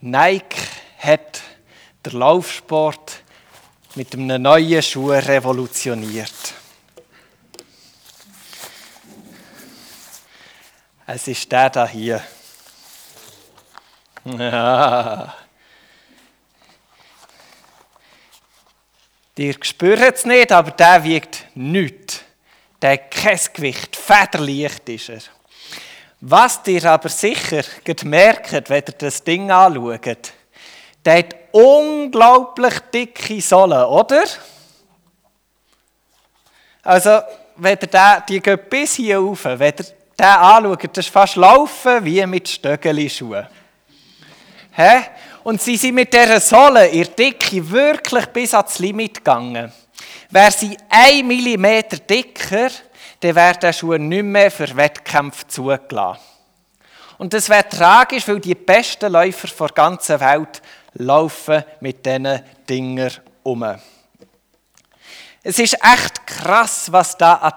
Nike hat den Laufsport mit einem neuen Schuh revolutioniert. Es ist der da hier. Ja. Ihr spürt es nicht, aber der wiegt nichts. Der hat kein Gewicht, federleicht ist er. Was ihr aber sicher merkt, wenn ihr das Ding anschaut, der hat unglaublich dicke Sohlen, oder? Also, wenn ihr den, die gehen bis hier rauf, wenn ihr den anschaut, das ist fast Laufen wie mit Stöckeli-Schuhen. Und sie sind mit dieser Sohle, ihr Dicke, wirklich bis ans Limit gegangen. Wäre sie ein Millimeter dicker, dann wäre der Schuh nicht mehr für Wettkämpfe zugelassen. Und das wäre tragisch, weil die besten Läufer der ganzen Welt laufen mit diesen Dinger um. Es ist echt krass, was da an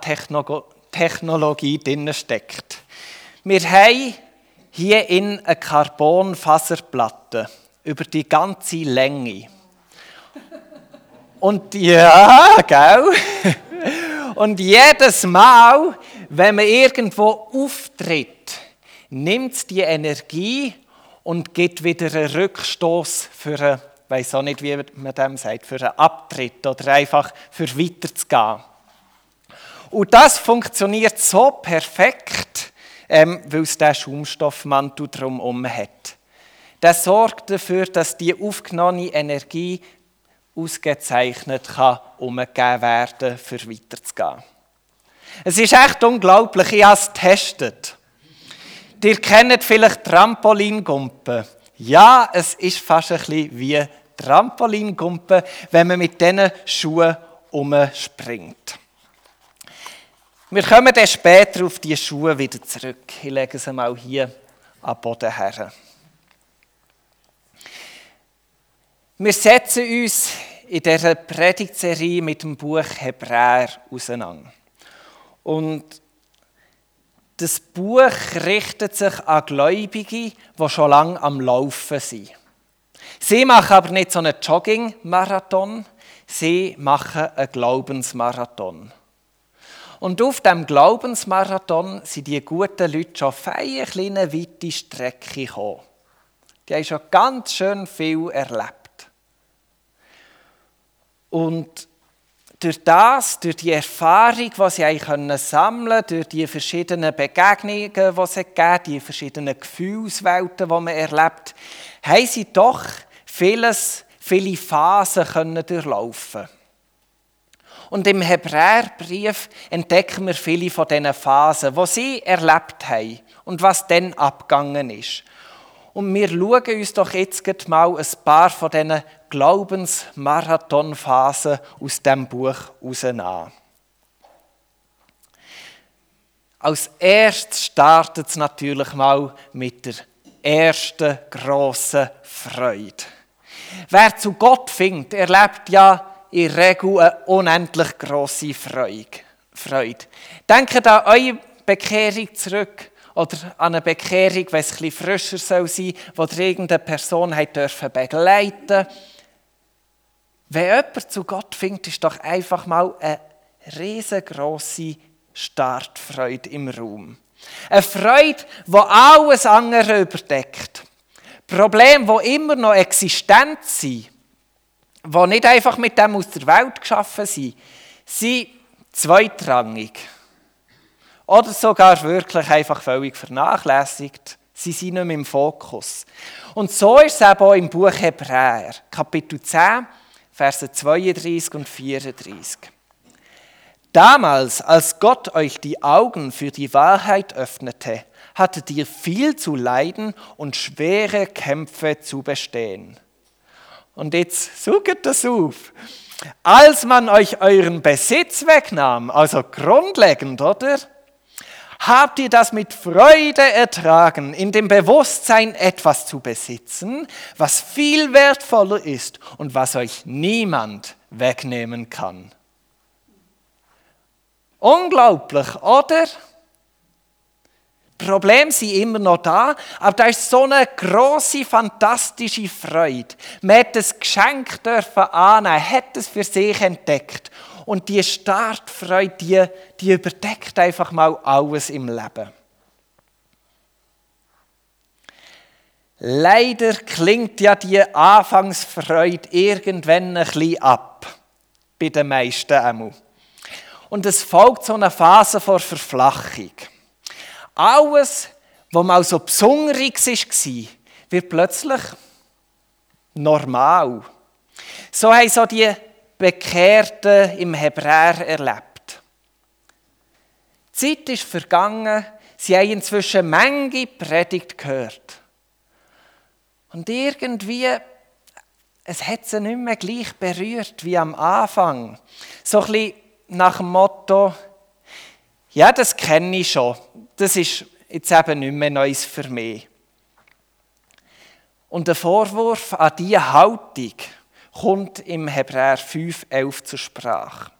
Technologie drin steckt. Wir haben hier in eine Carbonfaserplatte über die ganze Länge. Und ja, gell? Und jedes Mal, wenn man irgendwo auftritt, nimmt die Energie und gibt wieder einen Rückstoß für einen, weiß auch nicht, wie man dem sagt, für einen Abtritt oder einfach für weiterzugehen. Und das funktioniert so perfekt, ähm, weil es diesen Schaumstoffmantel drumherum hat. Das sorgt dafür, dass die aufgenommene Energie ausgezeichnet kann umgegeben werden, für weiterzugehen. Es ist echt unglaublich, ich habe es getestet. Ihr kennt vielleicht Trampolingumpen. Ja, es ist fast ein bisschen wie Trampolingumpen, wenn man mit diesen Schuhen umspringt. Wir kommen dann später auf die Schuhe wieder zurück. Ich lege sie mal hier am Boden her. Wir setzen uns in dieser Predigtserie mit dem Buch Hebräer auseinander. Und das Buch richtet sich an Gläubige, die schon lange am Laufen sind. Sie machen aber nicht so einen Jogging-Marathon, sie machen einen Glaubensmarathon. Und auf dem Glaubensmarathon sind die guten Leute schon auf eine kleine weite Strecke gekommen. Die haben schon ganz schön viel erlebt. Und durch das, durch die Erfahrung, die sie eigentlich sammeln können, durch die verschiedenen Begegnungen, die sie geben, die verschiedenen Gefühlswelten, die man erlebt, haben sie doch vieles, viele Phasen können durchlaufen Und im Hebräerbrief entdecken wir viele von diesen Phasen, die sie erlebt haben und was dann abgegangen ist. Und wir schauen uns doch jetzt mal ein paar von diesen Glaubensmarathonphasen aus dem Buch heraus an. Als erstes startet es natürlich mal mit der ersten grossen Freude. Wer zu Gott findet, erlebt ja in der Regel eine unendlich grosse Freude. Denkt an eure Bekehrung zurück oder an eine Bekehrung, wenn es etwas frischer sein soll, wo ihr irgendeine Person begleiten Wenn jemand zu Gott findet, ist doch einfach mal eine riesengroße Startfreude im Raum. Eine Freude, die alles andere überdeckt. Probleme, die immer noch existent sind, die nicht einfach mit dem aus der Welt geschaffen sind, sind zweitrangig. Oder sogar wirklich einfach völlig vernachlässigt. Sie sind nicht mehr im Fokus. Und so ist es eben auch im Buch Hebräer, Kapitel 10, Verse 32 und 34. Damals, als Gott euch die Augen für die Wahrheit öffnete, hattet ihr viel zu leiden und schwere Kämpfe zu bestehen. Und jetzt sucht das auf. Als man euch euren Besitz wegnahm, also grundlegend, oder? Habt ihr das mit Freude ertragen, in dem Bewusstsein etwas zu besitzen, was viel wertvoller ist und was euch niemand wegnehmen kann? Unglaublich, oder? Probleme sind immer noch da, aber da ist so eine große, fantastische Freude. Man hat das Geschenk dürfen annehmen, hat es für sich entdeckt. Und die Startfreude, die, die überdeckt einfach mal alles im Leben. Leider klingt ja die Anfangsfreude irgendwann ein bisschen ab. Bei den meisten einmal. Und es folgt so eine Phase vor Verflachung. Alles, was mal so besonderes war, wird plötzlich normal. So haben so die Bekehrten im Hebräer erlebt. Die Zeit ist vergangen, sie haben inzwischen Menge Predigt gehört. Und irgendwie, es hat sie nicht mehr gleich berührt wie am Anfang. So ein bisschen nach dem Motto, ja, das kenne ich schon. Das ist jetzt eben nicht mehr Neues für mich. Und der Vorwurf an diese Haltung kommt im Hebräer 5,11 zur Sprache.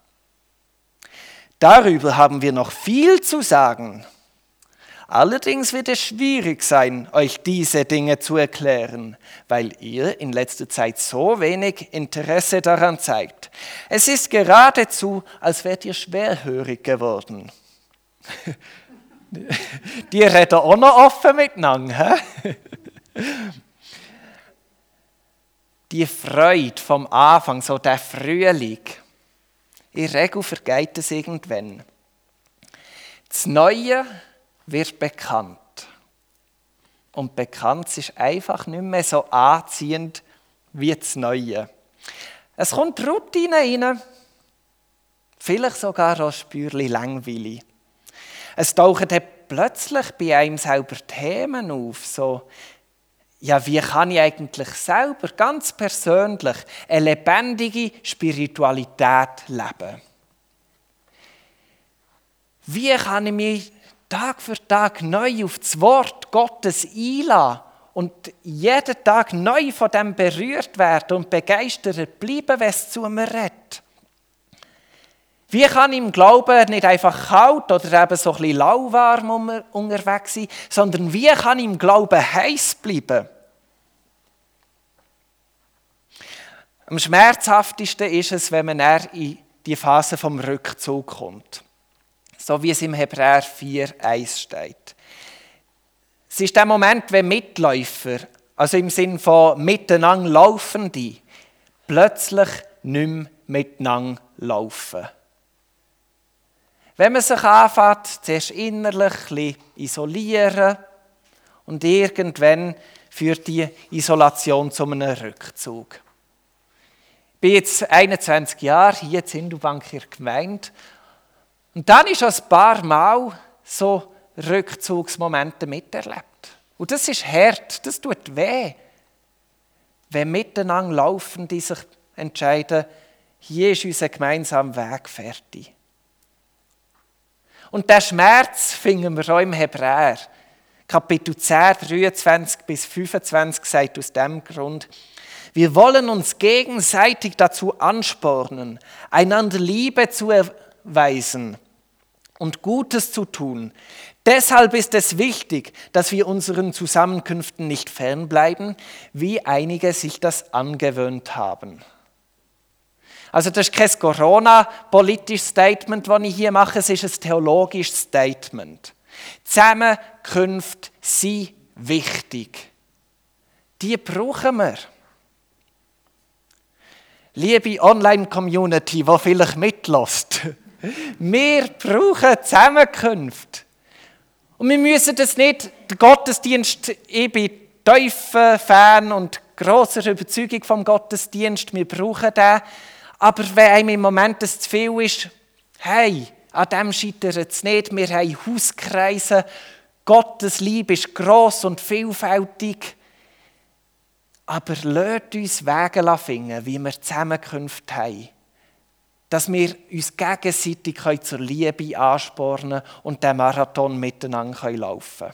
Darüber haben wir noch viel zu sagen. Allerdings wird es schwierig sein, euch diese Dinge zu erklären, weil ihr in letzter Zeit so wenig Interesse daran zeigt. Es ist geradezu, als wärt ihr schwerhörig geworden. Die reden auch noch offen miteinander. Die Freude vom Anfang, so der Frühling, in der Regel vergeht es irgendwann. Das Neue wird bekannt. Und bekannt ist einfach nicht mehr so anziehend wie das Neue. Es kommt Routine rein, vielleicht sogar auch Spürchen langweilig. Es tauchen dann plötzlich bei einem selber Themen auf, so, ja, wie kann ich eigentlich selber ganz persönlich eine lebendige Spiritualität leben? Wie kann ich mich Tag für Tag neu auf das Wort Gottes einladen und jeden Tag neu von dem berührt werden und begeistert bleiben, es zu mir redet. Wie kann im Glauben nicht einfach kalt oder eben so ein bisschen lauwarm unterwegs sein, sondern wie kann im Glauben heiß bleiben? Am schmerzhaftesten ist es, wenn man in die Phase vom Rückzug kommt so wie es im Hebräer 4,1 steht. Es ist der Moment, wenn Mitläufer, also im Sinn von miteinander Laufende, plötzlich nicht mehr miteinander laufen. Wenn man sich anfängt, zuerst innerlich isolieren und irgendwann führt die Isolation zu einem Rückzug. Ich bin jetzt 21 Jahre hier in Sindelbank in der Gemeinde und dann ist ein paar Mal so Rückzugsmomente miterlebt. Und das ist hart, das tut weh. Wenn miteinander laufen, die sich entscheiden, hier ist unser gemeinsamer Weg fertig. Und der Schmerz finden wir auch im Hebräer. Kapitel 10, 23 bis 25 sagt aus dem Grund, wir wollen uns gegenseitig dazu anspornen, einander Liebe zu erweisen und Gutes zu tun. Deshalb ist es wichtig, dass wir unseren Zusammenkünften nicht fernbleiben, wie einige sich das angewöhnt haben. Also das ist kein Corona-politisches Statement, das ich hier mache, es ist ein theologisches Statement. Zusammenkünfte sind wichtig. Die brauchen wir. Liebe Online-Community, die vielleicht mitlässt, wir brauchen Zusammenkünfte. Und wir müssen das nicht, der Gottesdienst, ich bin tiefer Fan und grosser Überzeugung vom Gottesdienst, wir brauchen den. Aber wenn einem im Moment das zu viel ist, hey, an dem scheitert es nicht. Wir haben Hauskreise. Gottes Liebe ist gross und vielfältig. Aber lasst uns Wege finden, wie wir Zusammenkünfte haben dass wir uns gegenseitig zur Liebe anspornen und den Marathon miteinander laufen können.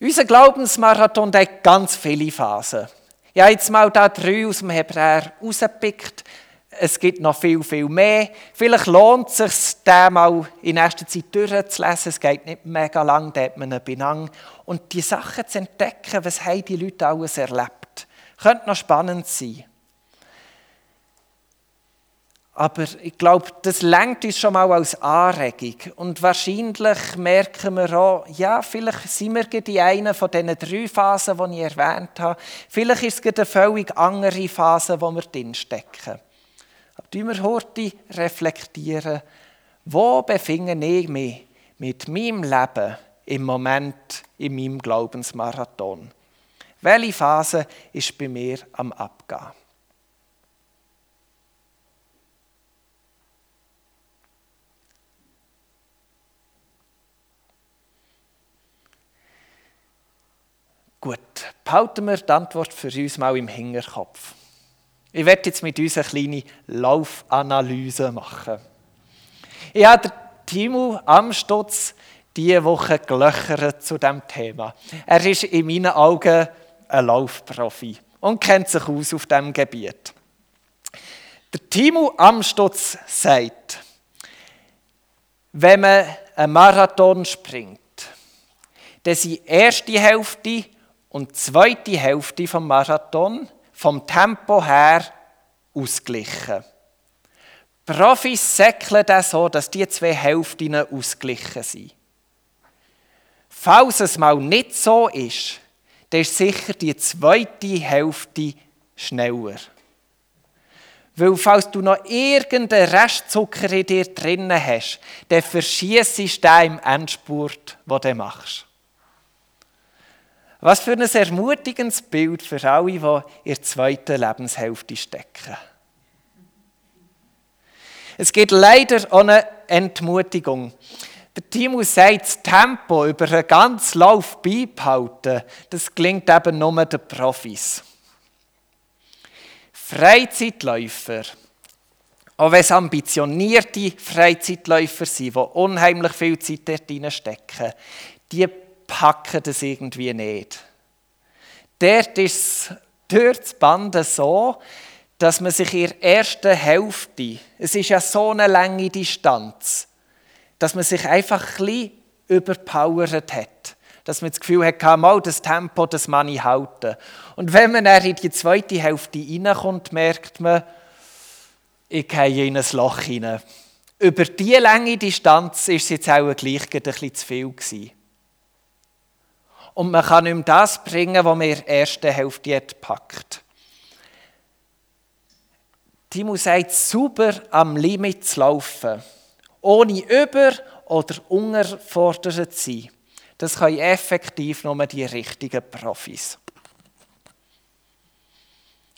Unser Glaubensmarathon hat ganz viele Phasen. Ich habe jetzt mal da drei aus dem Hebräer rausgepickt. es gibt noch viel, viel mehr. Vielleicht lohnt es sich, den mal in nächster Zeit durchzulesen. Es geht nicht mega lang, da hat man einen Benang. Und die Sachen zu entdecken, was haben die Leute alles erlebt. Könnte noch spannend sein. Aber ich glaube, das lenkt uns schon mal als Anregung. Und wahrscheinlich merken wir auch, ja, vielleicht sind wir die eine von diesen drei Phasen, die ich erwähnt habe. Vielleicht ist es eine völlig andere Phase, wo wir drinstecken. Aber wir heute reflektieren, wo befinde ich mich mit meinem Leben im Moment in meinem Glaubensmarathon? Welche Phase ist bei mir am Abgehen? Gut, behalten wir die Antwort für uns mal im Hinterkopf. Ich werde jetzt mit uns eine kleine Laufanalyse machen. Ich habe Timo Amstutz diese Woche gelöchert zu diesem Thema. Er ist in meinen Augen ein Laufprofi und kennt sich aus auf diesem Gebiet. Der Timo Amstutz sagt, wenn man einen Marathon springt, dann sind die erste Hälfte und die zweite Hälfte vom Marathon vom Tempo her ausgleichen. Profis säckeln das so, dass die zwei Hälften ausgleichen sind. Falls es mal nicht so ist, dann ist sicher die zweite Hälfte schneller. Weil falls du noch irgendeinen Restzucker in dir drinnen hast, dann verschießt du den im Endspurt, den du machst. Was für ein ermutigendes Bild für alle, die in der zweiten Lebenshälfte stecken. Es gibt leider eine Entmutigung. Der Timo sagt, das Tempo über einen ganzen Lauf beibehalten, das klingt eben nur den Profis. Freizeitläufer, auch wenn es ambitionierte Freizeitläufer sind, die unheimlich viel Zeit dort stecken, die packen das irgendwie nicht. Dort ist durch das Band so, dass man sich in der ersten Hälfte, es ist ja so eine lange Distanz, dass man sich einfach ein bisschen überpowert hat. Dass man das Gefühl hat, mal das Tempo, das man ich halten. Und wenn man dann in die zweite Hälfte reinkommt, merkt man, ich gehe in ein Loch hinein. Über diese lange Distanz ist es jetzt auch gleich ein bisschen zu viel gewesen und man kann nicht mehr das bringen, was man in der ersten Hälfte hat gepackt. Timo sagt, super am Limit zu laufen, ohne über- oder unterfordert zu sein. Das können effektiv nur die richtigen Profis.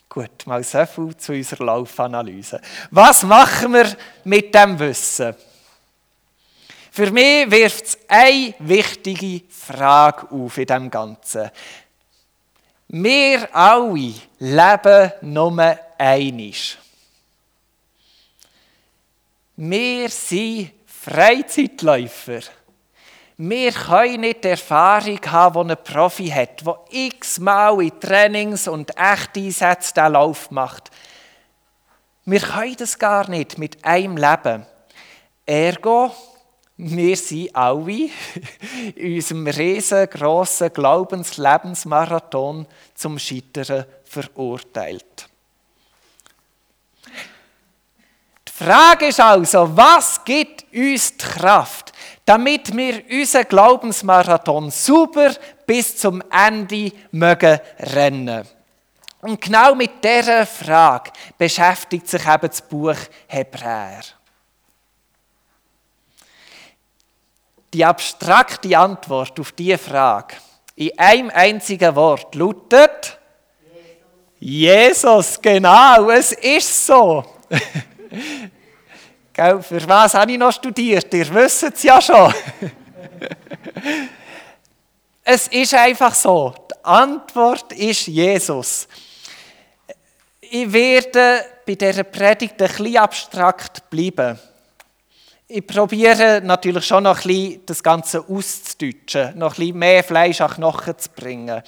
Gut, mal so viel zu unserer Laufanalyse. Was machen wir mit dem Wissen? Für mich wirft es eine wichtige Frage auf in dem Ganzen. Wir alle leben nur einig. Wir sind Freizeitläufer. Wir können nicht die Erfahrung haben, die ein Profi hat, der x-mal in Trainings und Echteinsätzen diesen Lauf macht. Wir können das gar nicht mit einem Leben. Ergo wir sind alle in unserem riesengroßen Glaubenslebensmarathon zum Scheitern verurteilt. Die Frage ist also, was gibt uns die Kraft, damit wir unseren Glaubensmarathon super bis zum Ende mögen rennen? Und genau mit dieser Frage beschäftigt sich eben das Buch Hebräer. Die abstrakte Antwort auf diese Frage in einem einzigen Wort lautet Jesus, Jesus genau, es ist so. Für was habe ich noch studiert? Ihr wisst es ja schon. es ist einfach so. Die Antwort ist Jesus. Ich werde bei dieser Predigt ein bisschen abstrakt bleiben. Ich probiere natürlich schon noch ein bisschen das Ganze auszudeutschen, noch ein bisschen mehr Fleisch an Knochen zu bringen.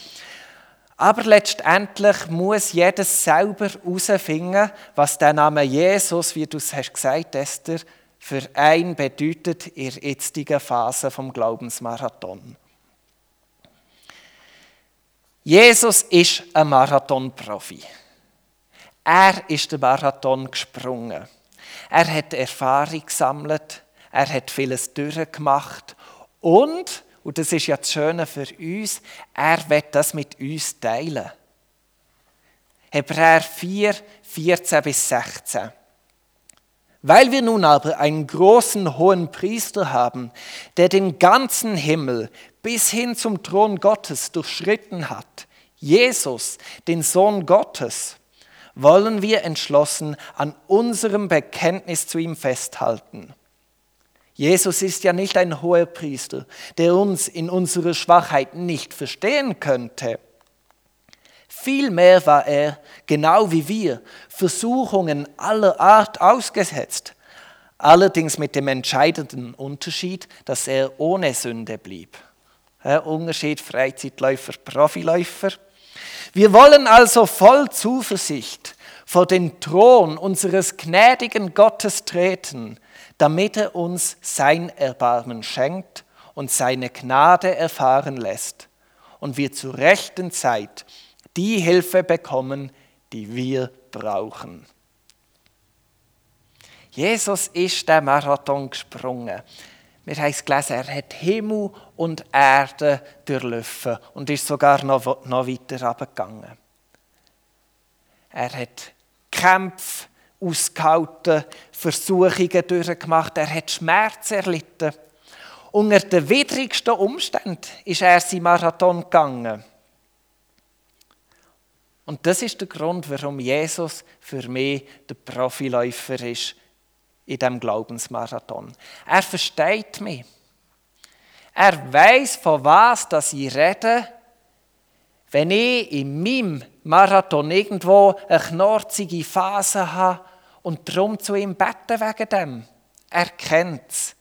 Aber letztendlich muss jeder selber herausfinden, was der Name Jesus, wie du es hast gesagt, Esther, für einen bedeutet in der jetzigen Phase vom Glaubensmarathon. Jesus ist ein Marathonprofi. Er ist den Marathon gesprungen. Er hat Erfahrung gesammelt, er hat vieles durchgemacht und und das ist ja das Schöne für uns, er wird das mit uns teilen. Hebräer 4, 14 bis 16. Weil wir nun aber einen großen hohen Priester haben, der den ganzen Himmel bis hin zum Thron Gottes durchschritten hat, Jesus, den Sohn Gottes, wollen wir entschlossen an unserem Bekenntnis zu ihm festhalten. Jesus ist ja nicht ein hoher Priester, der uns in unserer Schwachheit nicht verstehen könnte. Vielmehr war er, genau wie wir, Versuchungen aller Art ausgesetzt, allerdings mit dem entscheidenden Unterschied, dass er ohne Sünde blieb. Unterschied Freizeitläufer, Profiläufer. Wir wollen also voll Zuversicht vor den Thron unseres gnädigen Gottes treten, damit er uns sein Erbarmen schenkt und seine Gnade erfahren lässt und wir zur rechten Zeit die Hilfe bekommen, die wir brauchen. Jesus ist der Marathon gesprungen. Wir haben es gelesen, er hat Himmel und Erde durchlaufen und ist sogar noch, noch weiter runtergegangen. Er hat Kämpfe ausgehalten, Versuchungen durchgemacht, er hat Schmerz erlitten. Unter den widrigsten Umständen ist er seinen Marathon gegangen. Und das ist der Grund, warum Jesus für mich der Profiläufer ist in dem Glaubensmarathon. Er versteht mich. Er weiß, von was dass ich rede, wenn ich in meinem Marathon irgendwo eine knorzige Phase habe und drum zu ihm beten wegen dem. Er kennt es.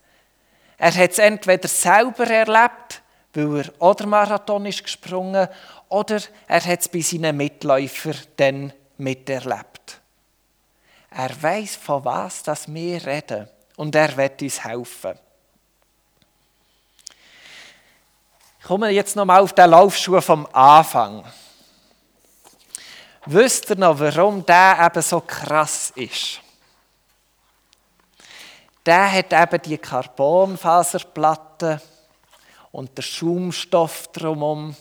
Er hat es entweder selber erlebt, weil er oder Marathon ist gesprungen, oder er hat es bei seinen Mitläufern dann miterlebt. Er weiß, von was das wir reden, und er wird uns helfen. Ich komme jetzt nochmal auf den Laufschuh vom Anfang. Wisst ihr noch, warum der eben so krass ist? Der hat eben die Carbonfaserplatte und der Schaumstoff drumherum,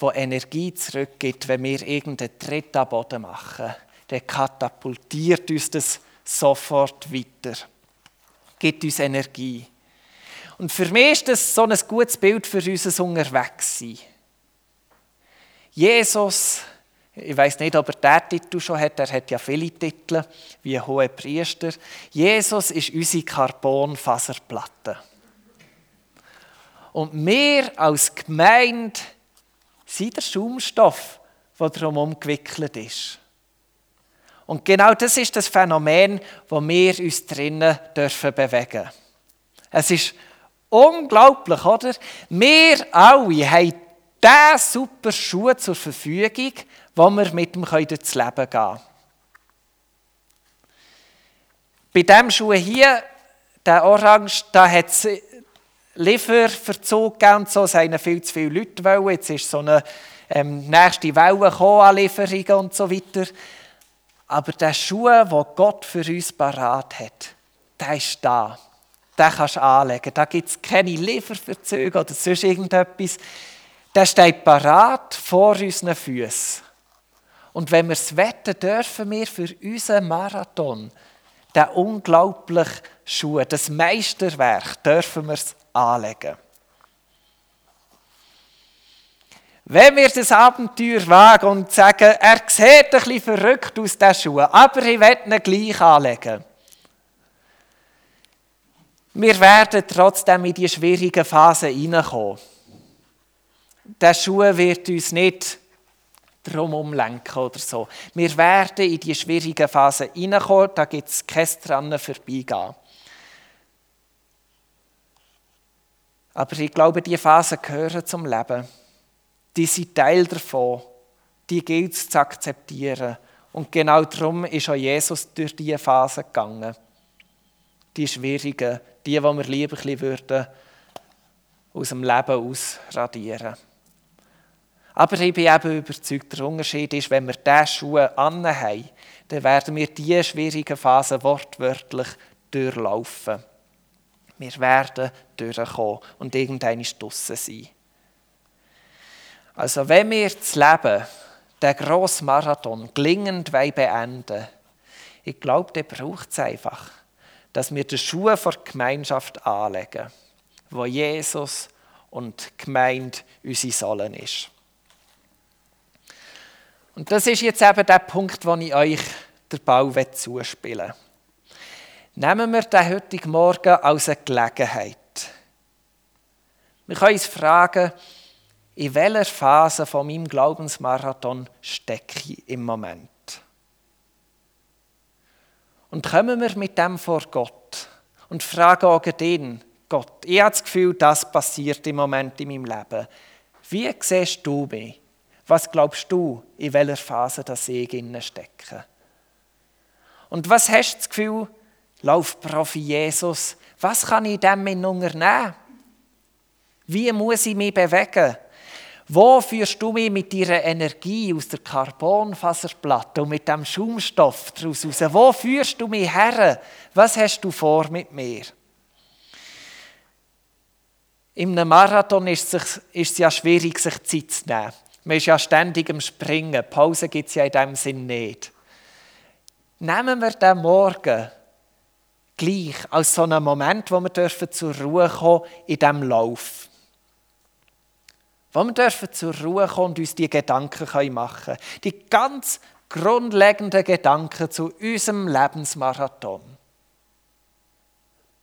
der Energie zurückgibt, wenn wir irgendeinen Tritt am Boden machen. Der katapultiert uns das sofort weiter, gibt uns Energie. Und für mich ist das so ein gutes Bild für unser Unterwegssein. Jesus ich weiß nicht, ob er diesen Titel schon hat. Er hat ja viele Titel, wie hohe Priester. Jesus ist unsere Carbonfaserplatte. Und wir als Gemeinde sind der Schaumstoff, der darum gewickelt ist. Und genau das ist das Phänomen, wo wir uns drinnen dürfen bewegen. Es ist unglaublich, oder? Wir alle haben diesen super Schuh zur Verfügung, wo wir mit ihm durchs Leben gehen können. Bei diesem Schuh hier, der Orange, da hat es Lieferverzug und so, es haben viel zu viele Leute wollen. Jetzt ist so eine ähm, nächste Welle gekommen an Lieferungen und so weiter. Aber der Schuh, den Gott für uns parat hat, der ist da. Den kannst du anlegen. Da gibt es keine Lieferverzüge oder sonst irgendetwas. Der steht parat vor unseren Füßen. Und wenn wir es wetten, dürfen wir für unseren Marathon den unglaublichen Schuh, das Meisterwerk, dürfen wir es anlegen. Wenn wir das Abenteuer wagen und sagen, er sieht ein bisschen verrückt aus, der Schuh, aber ich werde ihn gleich anlegen. Wir werden trotzdem in die schwierigen Phasen hineinkommen. Der Schuh wird uns nicht drumherum lenken oder so. Wir werden in die schwierigen Phasen hineinkommen, da gibt es kein dran vorbeigehen. Aber ich glaube, diese Phasen gehören zum Leben. Die sind Teil davon. Die gilt es zu akzeptieren. Und genau darum ist auch Jesus durch diese Phase gegangen. Die schwierigen, die, die wir lieber ein würden aus dem Leben ausradieren. Aber ich bin eben überzeugt, der Unterschied ist, wenn wir diese Schuhe anhaben, dann werden wir diese schwierigen Phasen wortwörtlich durchlaufen. Wir werden durchkommen und irgendeine draussen sein. Also wenn wir das Leben, den grossen Marathon, gelingend beenden wollen, ich glaube, dann braucht es einfach, dass wir die Schuhe der Gemeinschaft anlegen, wo Jesus und die Gemeinde unsere Säulen ist. Und das ist jetzt eben der Punkt, wo ich euch den Bau zuspielen will. Nehmen wir den heutigen Morgen als eine Gelegenheit. Wir können uns fragen, in welcher Phase von meinem Glaubensmarathon stecke ich im Moment? Und kommen wir mit dem vor Gott und fragen auch den, Gott, ich habe das Gefühl, das passiert im Moment in meinem Leben. Wie siehst du mich? Was glaubst du, in welcher Phase das ich stecke? Und was hast du das Gefühl, Laufprofi Jesus, was kann ich diesem unternehmen? Wie muss ich mich bewegen? Wo führst du mich mit deiner Energie aus der Carbonfaserplatte und mit dem Schaumstoff daraus raus? Wo führst du mich her? Was hast du vor mit mir? Einem Marathon ist es, ja schwierig, sich Zeit zu nehmen. Man ist ja ständig am Springen. Pause gibt es ja in diesem Sinn nicht. Nehmen wir den Morgen gleich als so einen Moment, wo wir dürfen zur Ruhe kommen in diesem Lauf. Wo wir dürfen zur Ruhe kommen und uns die Gedanken machen können. Die ganz grundlegenden Gedanken zu unserem Lebensmarathon.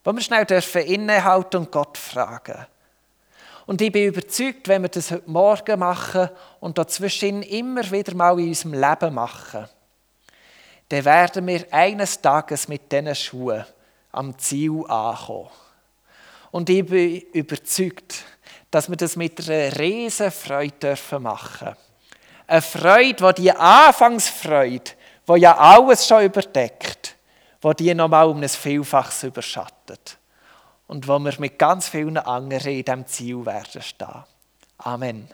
Wo wir schnell dürfen innehalten und Gott fragen. Und ich bin überzeugt, wenn wir das heute Morgen machen und dazwischen immer wieder mal in unserem Leben machen, dann werden wir eines Tages mit diesen Schuhen am Ziel ankommen. Und ich bin überzeugt, dass wir das mit einer riesen Freude machen dürfen. Eine Freude, die die Anfangsfreude, die ja alles schon überdeckt, die die nochmal um ein Vielfaches überschattet. Und wo wir mit ganz vielen anderen in diesem Ziel werden stehen. Amen.